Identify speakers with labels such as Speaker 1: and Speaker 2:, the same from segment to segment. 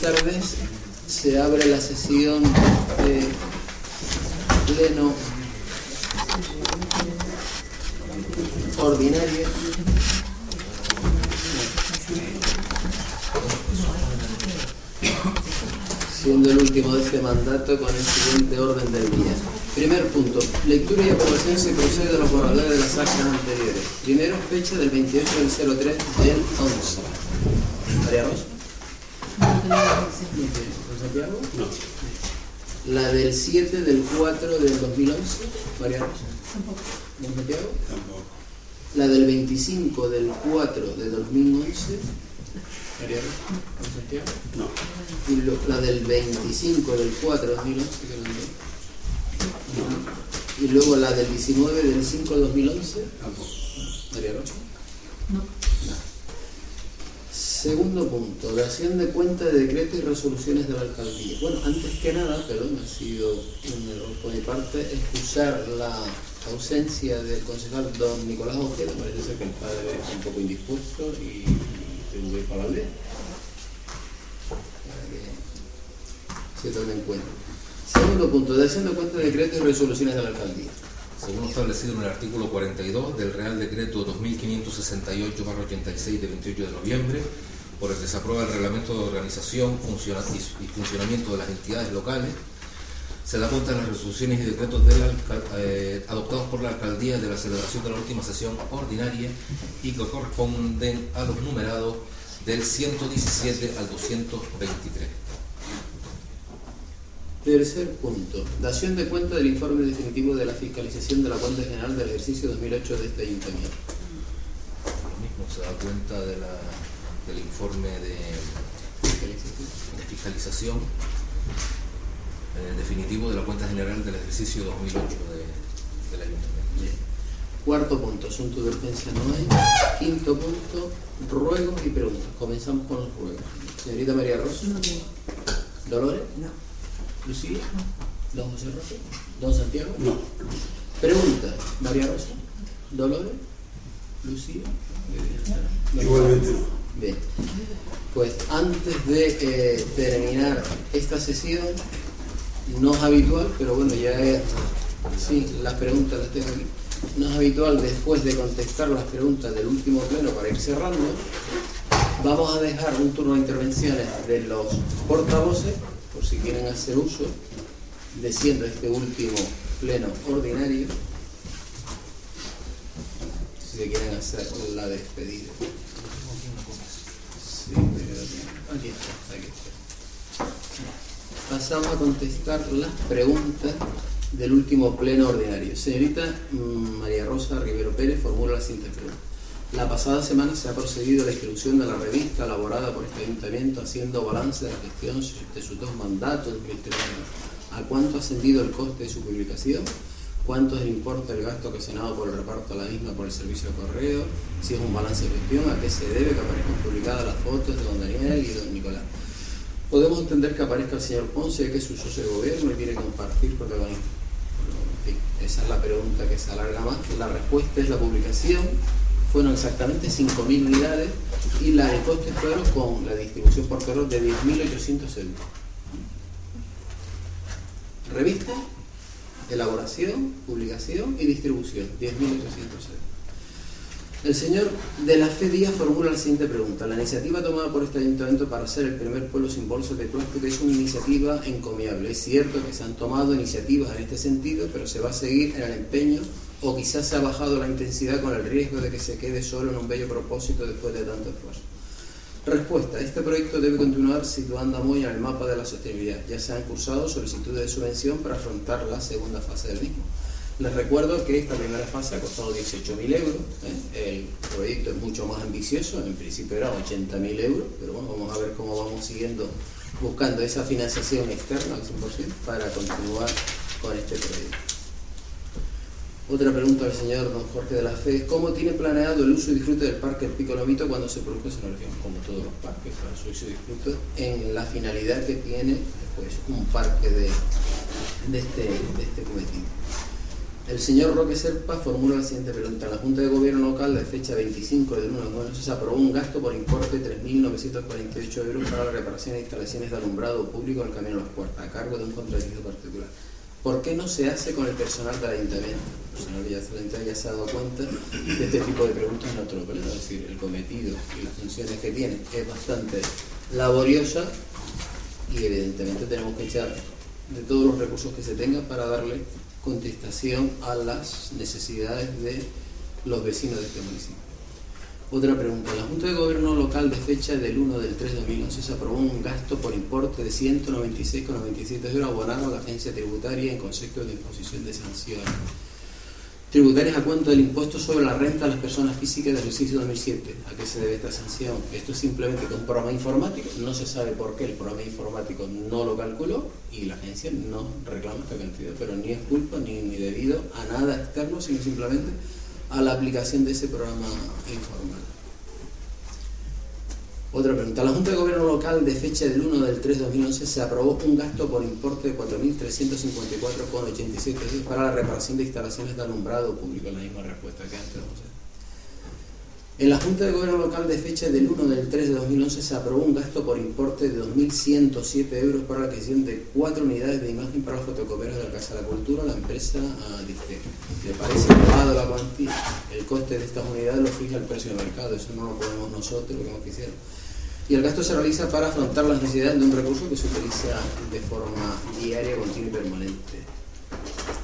Speaker 1: Tardes se abre la sesión de pleno ordinaria siendo el último de este mandato con el siguiente orden del día. Primer punto, lectura y aprobación se procede a los borradores de las actas anteriores. Primero, fecha del 28 del 03 del 11. María Rosa. ¿Con Santiago?
Speaker 2: No.
Speaker 1: La del 7 del 4 del 2011. María Rosa.
Speaker 3: Tampoco.
Speaker 1: ¿Con Santiago?
Speaker 2: Tampoco.
Speaker 1: La del 25 del 4 de 2011. María Rosa. ¿Con Santiago?
Speaker 2: No.
Speaker 1: Y lo- la del 25 del 4 de 2011. que eran dos. Y luego la del 19 del 5 de 2011.
Speaker 2: Tampoco.
Speaker 1: María Rosa.
Speaker 3: No.
Speaker 1: Segundo punto, dación de cuenta de decretos y resoluciones de la alcaldía. Bueno, antes que nada, perdón, ha sido un error por mi parte, excusar la ausencia del concejal don Nicolás Ojeda, parece ser que el padre está un poco indispuesto y tengo que ir para la. Para que se tome en cuenta. Segundo punto, dación de cuenta de decretos y resoluciones de la alcaldía.
Speaker 4: Según establecido en el artículo 42 del Real Decreto 2568-86 de 28 de noviembre, por el que se aprueba el reglamento de organización y funcionamiento de las entidades locales, se da cuenta de las resoluciones y decretos eh, adoptados por la alcaldía de la celebración de la última sesión ordinaria y que corresponden a los numerados del 117 al 223.
Speaker 1: Tercer punto. Dación de cuenta del informe definitivo de la fiscalización de la cuenta general del ejercicio 2008 de este ayuntamiento.
Speaker 4: Lo mismo se da cuenta de la- del informe de, de fiscalización eh, definitivo de la cuenta general del ejercicio 2008 de- del ayuntamiento.
Speaker 1: Bien. Cuarto punto. Asunto de urgencia no hay. Quinto punto. Ruegos y preguntas. Comenzamos con los ruegos. Señorita María Rosa.
Speaker 3: No tengo.
Speaker 1: Dolores.
Speaker 3: No.
Speaker 1: Lucía. Don José Rosa. Don Santiago.
Speaker 2: No.
Speaker 1: Pregunta. María Rosa. Dolores. Lucía. Bien.
Speaker 2: Igualmente no.
Speaker 1: Bien, pues antes de eh, terminar esta sesión, no es habitual, pero bueno, ya es, sí, las preguntas las tengo aquí, no es habitual después de contestar las preguntas del último pleno para ir cerrando, vamos a dejar un turno de intervenciones de los portavoces, por si quieren hacer uso, de este último pleno ordinario, si se quieren hacer la despedida. Sí. Pasamos a contestar las preguntas del último pleno ordinario. Señorita mm, María Rosa Rivero Pérez formula la siguiente pregunta. La pasada semana se ha procedido a la distribución de la revista elaborada por este ayuntamiento haciendo balance de la gestión de sus dos mandatos Educación. ¿A cuánto ha ascendido el coste de su publicación? ¿Cuánto es el importe del gasto ocasionado por el reparto de la misma por el servicio de correo? Si es un balance de gestión, ¿a qué se debe que aparezcan publicadas las fotos de don Daniel y don Nicolás? Podemos entender que aparezca el señor Ponce, que es su socio de gobierno y quiere compartir protagonismo. Pero, en fin, esa es la pregunta que se alarga más. La respuesta es la publicación. Fueron exactamente 5.000 unidades y la de costes fueron con la distribución por correo de 10.800 euros. Revista, elaboración, publicación y distribución, 10.800 euros. El señor de la Fe Díaz formula la siguiente pregunta. La iniciativa tomada por este ayuntamiento para ser el primer pueblo sin bolsas de plástico es una iniciativa encomiable. Es cierto que se han tomado iniciativas en este sentido, pero se va a seguir en el empeño o quizás se ha bajado la intensidad con el riesgo de que se quede solo en un bello propósito después de tanto esfuerzo. Respuesta. Este proyecto debe continuar situando a Moya en el mapa de la sostenibilidad. Ya se han cursado solicitudes de subvención para afrontar la segunda fase del mismo. Les recuerdo que esta primera fase ha costado 18.000 euros. ¿eh? El proyecto es mucho más ambicioso, en principio era 80.000 euros, pero bueno, vamos a ver cómo vamos siguiendo buscando esa financiación externa al 100% para continuar con este proyecto. Otra pregunta al señor don Jorge de la Fe. ¿Cómo tiene planeado el uso y disfrute del parque El Pico Lomito cuando se produzca esa región? Como todos los parques, para su uso y disfrute, en la finalidad que tiene pues, un parque de, este, de este cometido. El señor Roque Serpa formula la siguiente pregunta. La Junta de Gobierno Local de fecha 25 de 1 de mayo se aprobó un gasto por importe de 3.948 euros para la reparación de instalaciones de alumbrado público en el Camino de los Puertas, a cargo de un contratista particular. ¿Por qué no se hace con el personal del ayuntamiento? El personal del ayuntamiento ya se ha dado cuenta de este tipo de preguntas nuestro pleno, es decir, el cometido y las funciones que tiene es bastante laboriosa y evidentemente tenemos que echar de todos los recursos que se tengan para darle contestación a las necesidades de los vecinos de este municipio. Otra pregunta. La Junta de Gobierno Local de fecha del 1 del 3 de 2011 se aprobó un gasto por importe de 196,97 euros abonado a la agencia tributaria en concepto de imposición de sanciones tributarias a cuenta del impuesto sobre la renta a las personas físicas del ejercicio 2007. ¿A qué se debe esta sanción? Esto es simplemente que un programa informático, no se sabe por qué el programa informático no lo calculó y la agencia no reclama esta cantidad, pero ni es culpa ni, ni debido a nada externo, sino simplemente a la aplicación de ese programa informático. Otra pregunta. La Junta de Gobierno Local de fecha del 1 del 3 de 2011 se aprobó un gasto por importe de 4.354,87 para la reparación de instalaciones de alumbrado público. La misma respuesta que antes. En la Junta de Gobierno Local de fecha del 1 del 3 de 2011 se aprobó un gasto por importe de 2.107 euros para la adquisición de cuatro unidades de imagen para los fotocopiadores de la Casa de la Cultura la empresa Diste. ¿Le parece elevado la cuantía? El coste de estas unidades lo fija el precio de mercado, eso no lo ponemos nosotros, lo que hemos quisiera y el gasto se realiza para afrontar las necesidades de un recurso que se utiliza de forma diaria, continua y permanente.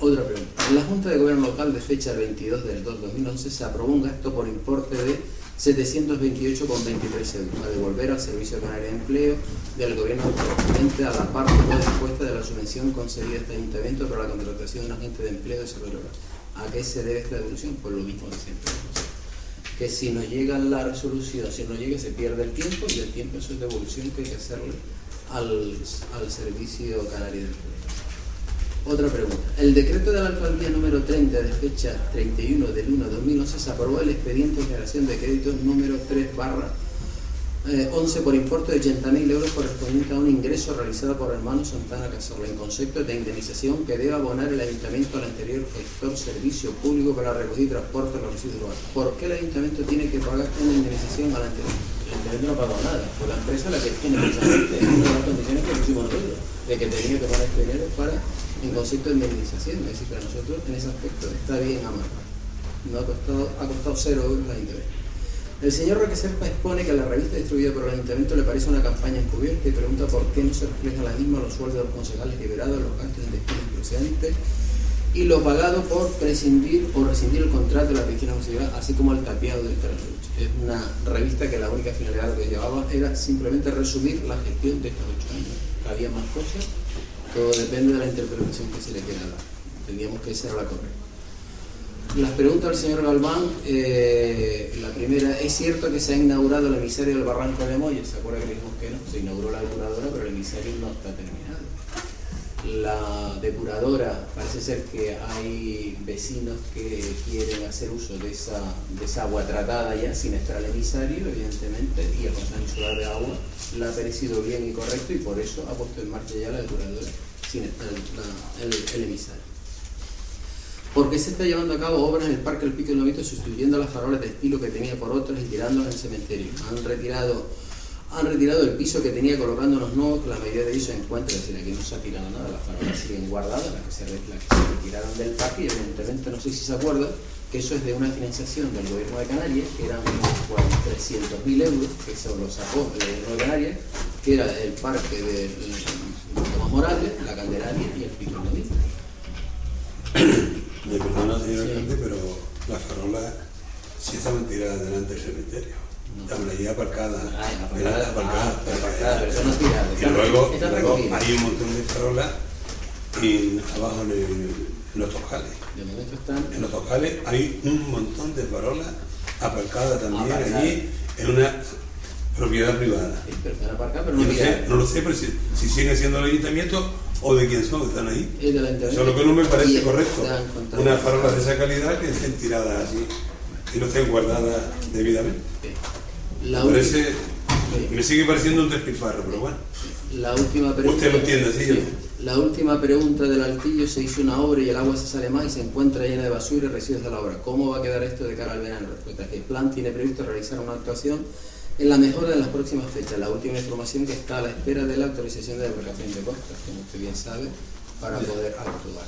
Speaker 1: Otra pregunta. En la Junta de Gobierno Local de fecha 22 del 2 de 2011 se aprobó un gasto por importe de 728,23 euros a devolver al Servicio Canario de Empleo del Gobierno correspondiente a la parte no dispuesta de la subvención concedida a este ayuntamiento para la contratación de un agente de empleo de desarrollo ¿A qué se debe esta devolución? Pues lo mismo de siempre que si no llega la resolución, si no llega se pierde el tiempo y el tiempo es devolución que hay que hacerle al, al servicio canario de empleo. Otra pregunta. El decreto de la alcaldía número 30 de fecha 31 del 1 de 2011 se aprobó el expediente de generación de créditos número 3 barra 11 eh, por importe de 80.000 euros correspondiente a un ingreso realizado por hermano Santana Cazorla en concepto de indemnización que debe abonar el ayuntamiento al anterior gestor servicio público para recoger transporte de los residuos urbanos. ¿Por qué el ayuntamiento tiene que pagar una indemnización al anterior? Ayuntamiento no pagado nada, fue la empresa la que tiene precisamente una las condiciones que pusimos nosotros, de que tenía que pagar este dinero para en concepto de indemnización. Es decir, para nosotros en ese aspecto está bien amarrado. No ha costado, ha costado cero euros la interés. El señor Roque Serpa expone que a la revista distribuida por el Ayuntamiento le parece una campaña encubierta y pregunta por qué no se refleja la misma los sueldos de los concejales liberados, los gastos de destino procedentes y lo pagado por prescindir o rescindir el contrato de la piscina municipal, así como el tapiado del terreno. Es una revista que la única finalidad que llevaba era simplemente resumir la gestión de estos ocho años. Había más cosas, todo depende de la interpretación que se le quiera dar. Entendíamos que esa era la correcta. Las preguntas al señor Galván, eh, la primera, ¿es cierto que se ha inaugurado el emisario del Barranco de Moya? ¿Se acuerda que dijimos que no? Se inauguró la depuradora, pero el emisario no está terminado. La depuradora, parece ser que hay vecinos que quieren hacer uso de esa, de esa agua tratada ya sin estar al emisario, evidentemente, y el Consejo Insular de Agua la ha parecido bien y correcto y por eso ha puesto en marcha ya la depuradora sin estar el emisario. ¿Por qué se está llevando a cabo obras en el Parque El Pico del Novito sustituyendo las farolas de estilo que tenía por otras y tirándolas el cementerio? Han retirado, han retirado el piso que tenía colocando los nuevos, la mayoría de ellos se encuentra, es decir, aquí no se ha tirado nada, las farolas siguen guardadas, las que se, retiraron del parque y evidentemente no sé si se acuerdan que eso es de una financiación del gobierno de Canarias, que eran unos 300.000 euros, que eso lo sacó el gobierno de Canarias, que era el parque de, Tomás Morales, la Candelaria y el Pico.
Speaker 3: Me perdona, señor alcalde, pero la farola sí estaban tiradas delante del cementerio. Aparcadas.
Speaker 1: Ah, aparcadas. Aparcadas, aparcadas, pero son tiradas.
Speaker 3: Y luego, luego hay un montón de farolas y abajo en, los tojales.
Speaker 1: De momento están.
Speaker 3: En los tojales hay un montón de farolas aparcadas también allí en una propiedad privada.
Speaker 1: Aparcada, pero no,
Speaker 3: Yo no, sé,
Speaker 1: guiada.
Speaker 3: no lo sé, pero si, si sigue siendo el ayuntamiento o de quién son, están ahí.
Speaker 1: Es de la internet.
Speaker 3: Eso es lo que no me parece correcto.
Speaker 1: están.
Speaker 3: Unas farolas de esa calidad que estén tiradas así y no estén guardadas debidamente.
Speaker 1: La,
Speaker 3: Me, parece, sigue pareciendo un despilfarro, pero bueno.
Speaker 1: la última pregunta.
Speaker 3: Usted lo entiende, sí.
Speaker 1: La última pregunta del altillo se hizo una obra y el agua se sale más y se encuentra llena de basura y residuos de la obra. ¿Cómo va a quedar esto de cara al verano? Respuesta que el plan tiene previsto realizar una actuación en la mejora de las próximas fechas. La última información que está a la espera de la autorización de demarcación de costas, como usted bien sabe, para poder actuar.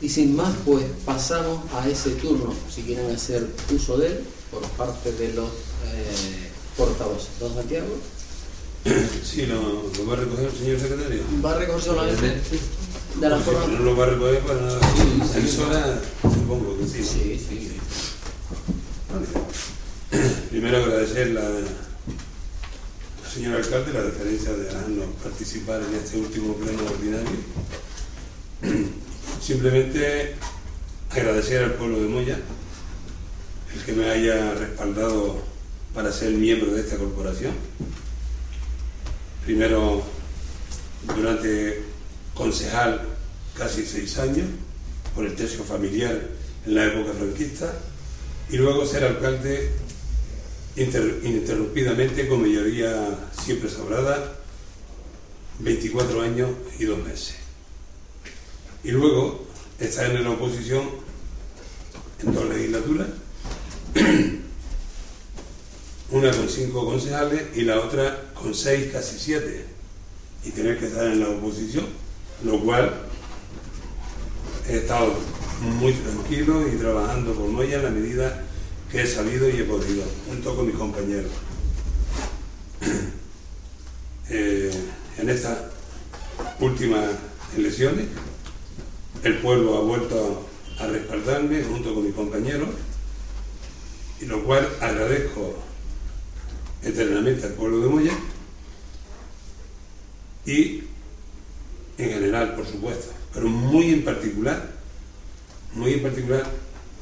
Speaker 1: Y sin más, pues pasamos a ese turno, si quieren hacer uso de él, por parte de los eh, portavoces. Don Santiago,
Speaker 3: Sí, lo, lo va a recoger el señor secretario.
Speaker 1: va a recoger solamente de la forma...
Speaker 3: no lo va a recoger para nada. Censura, supongo que sí. ¿no?
Speaker 1: Sí, sí, sí.
Speaker 3: Primero agradecer la, al señor alcalde la deferencia de dejarnos participar en este último pleno ordinario. Simplemente agradecer al pueblo de Moya el que me haya respaldado para ser miembro de esta corporación. Primero durante concejal casi seis años por el tercio familiar en la época franquista y luego ser alcalde inter- ininterrumpidamente con mayoría siempre sobrada 24 años y dos meses. Y luego estar en la oposición en dos legislaturas, una con cinco concejales y la otra con seis, casi siete, y tener que estar en la oposición, lo cual he estado muy tranquilo y trabajando por Moya en la medida que he sabido y he podido, junto con mis compañeros. Eh, en estas últimas elecciones, el pueblo ha vuelto a respaldarme junto con mis compañeros, y lo cual agradezco eternamente al pueblo de Moya y en general, por supuesto, pero muy en particular, muy en particular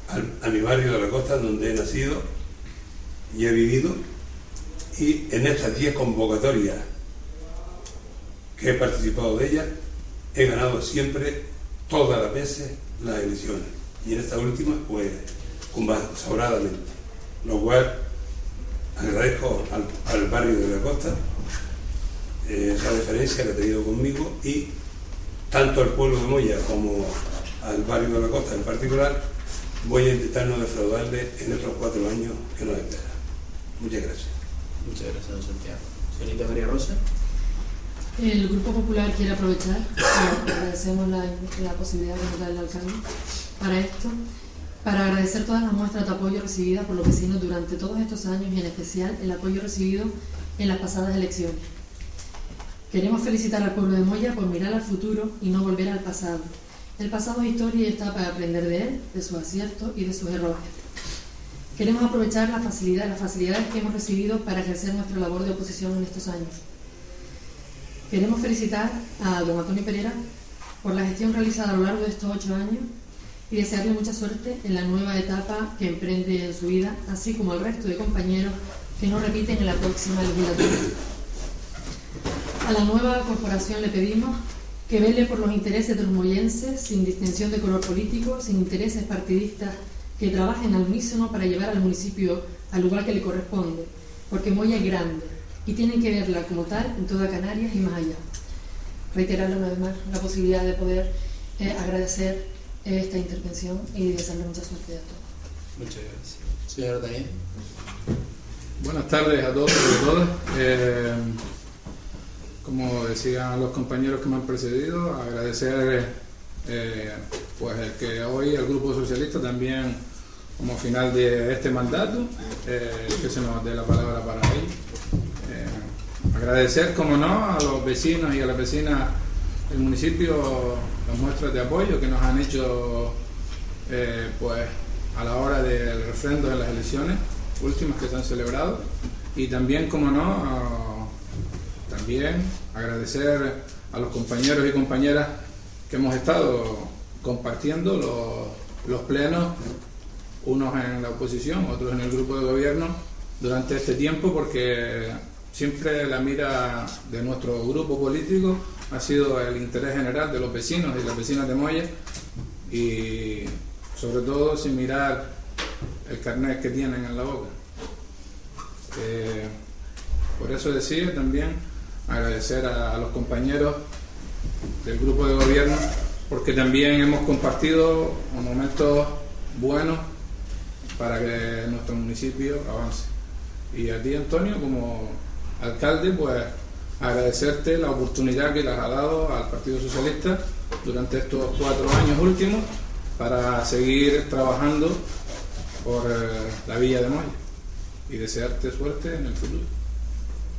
Speaker 3: al- a mi barrio de la costa donde he nacido y he vivido y en estas 10 convocatorias que he participado de ellas he ganado siempre todas las veces las elecciones y en esta última pues con más sobradamente lo cual agradezco al, al barrio de la costa eh, esa deferencia que ha tenido conmigo y tanto al pueblo de Moya como al barrio de la costa en particular, voy a intentar no defraudarle en estos cuatro años que nos espera. Muchas gracias.
Speaker 1: Muchas gracias, don Santiago. Señorita María Rosa.
Speaker 2: El Grupo Popular quiere aprovechar, agradecemos la, la posibilidad nos da el alcalde para esto, para agradecer todas las muestras de apoyo recibidas por los vecinos durante todos estos años y en especial el apoyo recibido en las pasadas elecciones. Queremos felicitar al pueblo de Moya por mirar al futuro y no volver al pasado. El pasado es historia y está para aprender de él, de sus aciertos y de sus errores. Queremos aprovechar la facilidad, las facilidades que hemos recibido para ejercer nuestra labor de oposición en estos años. Queremos felicitar a don Antonio Pereira por la gestión realizada a lo largo de estos ocho años y desearle mucha suerte en la nueva etapa que emprende en su vida, así como al resto de compañeros que no repiten en la próxima legislatura. A la nueva corporación le pedimos que vele por los intereses de los moyenses sin distinción de color político, sin intereses partidistas, que trabajen al unísono para llevar al municipio al lugar que le corresponde, porque Moya es grande y tienen que verla como tal en toda Canarias y más allá. Reiterarle una vez más la posibilidad de poder eh, agradecer eh, esta intervención y desearle mucha suerte a todos.
Speaker 1: Muchas gracias. Señora Daniel.
Speaker 5: Buenas tardes a todos y a todas. Eh, como decían los compañeros que me han precedido, agradecer eh, pues el que hoy el Grupo Socialista también, como final de este mandato, eh, que se nos dé la palabra para agradecer, como no, a los vecinos y a las vecinas del municipio las muestras de apoyo que nos han hecho eh, pues a la hora del refrendo de las elecciones últimas que se han celebrado. Y también, como no, también agradecer a los compañeros y compañeras que hemos estado compartiendo los, los plenos, unos en la oposición, otros en el grupo de gobierno, durante este tiempo porque siempre la mira de nuestro grupo político ha sido el interés general de los vecinos y las vecinas de Moya y sobre todo sin mirar el carnet que tienen en la boca. Eh, por eso decía también agradecer a, los compañeros del grupo de gobierno porque también hemos compartido momentos buenos para que nuestro municipio avance. Y a ti, Antonio, como alcalde, pues agradecerte la oportunidad que le has dado al Partido Socialista durante estos cuatro años últimos para seguir trabajando por eh, la Villa de Moya y desearte suerte en el futuro.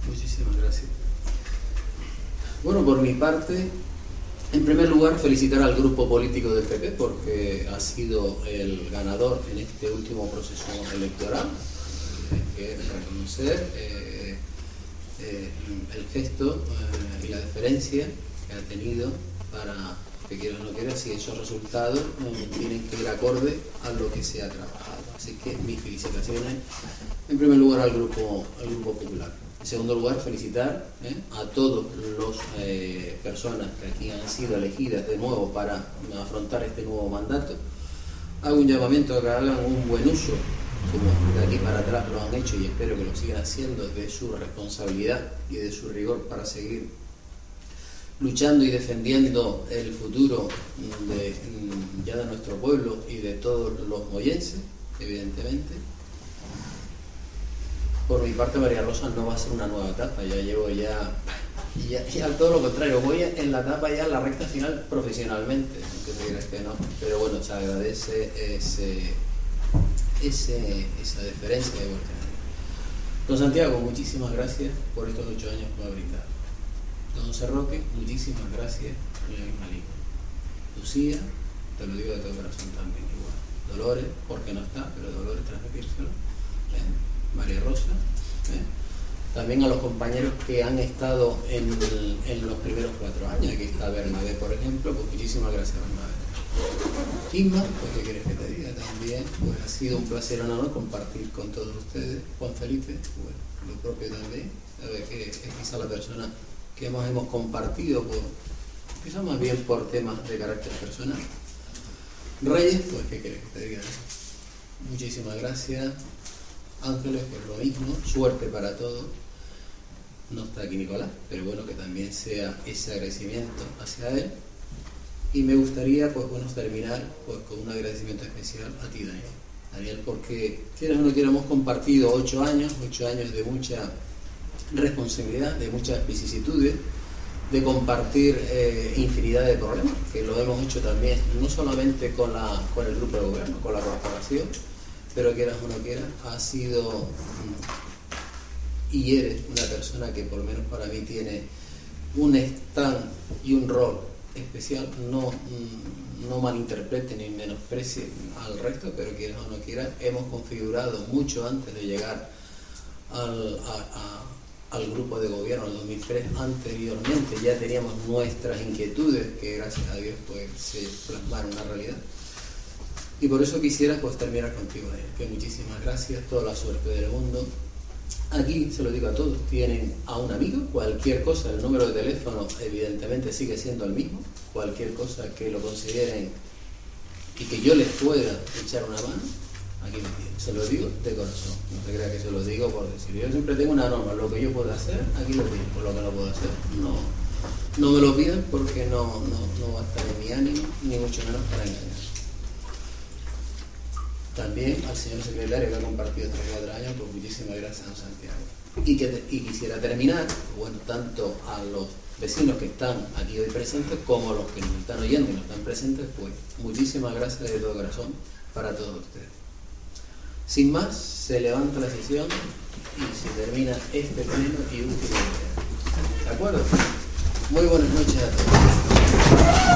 Speaker 1: Muchísimas gracias. Bueno, por mi parte, en primer lugar, felicitar al grupo político del PP porque ha sido el ganador en este último proceso electoral. Hay que reconocer eh, eh, el gesto y la deferencia que ha tenido para que quiera o no quiera, si esos resultados tienen que ir acorde a lo que se ha trabajado. Así que mis felicitaciones, en primer lugar, al Grupo, al grupo Popular. En segundo lugar, felicitar ¿eh? a todas las eh, personas que aquí han sido elegidas de nuevo para afrontar este nuevo mandato. Hago un llamamiento a que hagan un buen uso, como de aquí para atrás lo han hecho y espero que lo sigan haciendo, de su responsabilidad y de su rigor para seguir luchando y defendiendo el futuro ya de nuestro pueblo y de todos los moyenses, evidentemente. Por mi parte, María Rosa no va a ser una nueva etapa, ya llevo ya, ya, ya todo lo contrario, voy en la etapa ya en la recta final profesionalmente, aunque te creas que no, pero bueno, se agradece ese, ese, esa deferencia de vuestra Don Santiago, muchísimas gracias por estos ocho años que me ha brindado. Don Cerroque, muchísimas gracias en la misma línea. Lucía, te lo digo de todo corazón también igual. Dolores, porque no está, pero Dolores transmitírselo. María Rosa. También a los compañeros que han estado en, los primeros cuatro años, aquí está Bernabé, por ejemplo, pues muchísimas gracias Bernabé. Inma, pues qué quieres que te diga también, pues ha sido un placer honor compartir con todos ustedes. Juan Felipe, bueno, lo propio también, sabe que es quizá la persona que hemos, hemos compartido, por, quizás más bien por temas de carácter personal. Reyes, pues qué querés que te diga. Muchísimas gracias. Ángeles, pues lo mismo. Suerte para todos. No está aquí Nicolás, pero bueno que también sea ese agradecimiento hacia él. Y me gustaría, pues bueno, terminar pues, con un agradecimiento especial a ti, Daniel. Daniel, porque quieras o no quieras, hemos compartido ocho años, ocho años de mucha responsabilidad, de muchas vicisitudes, de compartir eh, infinidad de problemas, que lo hemos hecho también, no solamente con, la, con el grupo de gobierno, con la corporación, pero quieras o no quieras, ha sido mm, y eres una persona que por lo menos para mí tiene un stand y un rol especial, no, mm, no malinterprete ni menosprecie al resto, pero quieras o no quieras, hemos configurado mucho antes de llegar al, a al grupo de gobierno en 2003 anteriormente. Ya teníamos nuestras inquietudes que gracias a Dios pues se plasmaron la realidad. Y por eso quisiera pues terminar contigo que muchísimas gracias toda la suerte del mundo aquí se lo digo a todos tienen a un amigo cualquier cosa el número de teléfono evidentemente sigue siendo el mismo cualquier cosa que lo consideren y que yo les pueda echar una mano aquí me tiene. Se lo digo de corazón. No se crea que se lo digo por decir. Yo siempre tengo una norma. Lo que yo puedo hacer, aquí lo digo. Por lo que no puedo hacer, no, no me lo pidan porque no, no, no va a estar en mi ánimo, ni mucho menos para engañar. También al señor secretario que ha compartido estos cuatro años, pues muchísimas gracias a Santiago. Y, que, y quisiera terminar, bueno, tanto a los vecinos que están aquí hoy presentes como a los que nos están oyendo y no están presentes, pues muchísimas gracias de todo corazón para todos ustedes. Sin más, se levanta la sesión y se termina este pleno y último día. ¿De acuerdo? Muy buenas noches a todos.